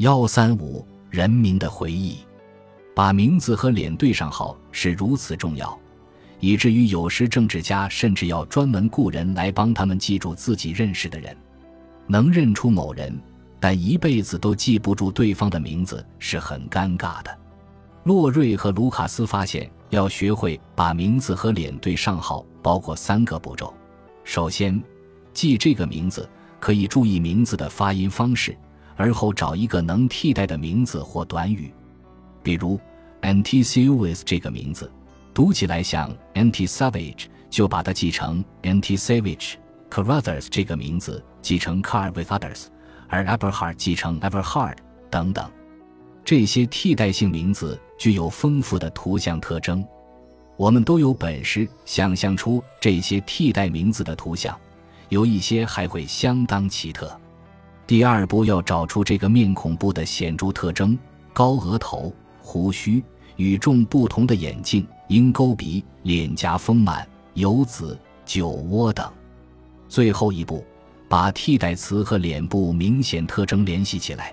幺三五人民的回忆，把名字和脸对上号是如此重要，以至于有时政治家甚至要专门雇人来帮他们记住自己认识的人。能认出某人，但一辈子都记不住对方的名字是很尴尬的。洛瑞和卢卡斯发现，要学会把名字和脸对上号，包括三个步骤。首先，记这个名字可以注意名字的发音方式，而后找一个能替代的名字或短语。比如 n t i s a v a g e 这个名字读起来像 anti-savage，就把它记成 anti-savage。Carruthers 这个名字记成 Car with others，而 Eberhard 记成 Everhard 等等。这些替代性名字具有丰富的图像特征，我们都有本事想象出这些替代名字的图像，有一些还会相当奇特。第二步要找出这个面孔部的显著特征：高额头、胡须、与众不同的眼镜、鹰钩鼻、脸颊丰满、油子、酒窝等。最后一步，把替代词和脸部明显特征联系起来。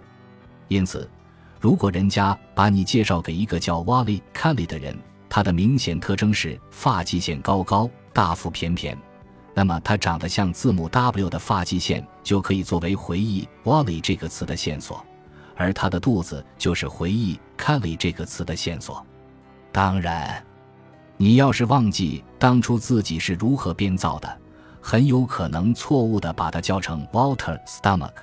因此。如果人家把你介绍给一个叫 Wally Kelly 的人，他的明显特征是发际线高高、大腹便便，那么他长得像字母 W 的发际线就可以作为回忆 Wally 这个词的线索，而他的肚子就是回忆 Kelly 这个词的线索。当然，你要是忘记当初自己是如何编造的，很有可能错误的把它叫成 Walter Stomach。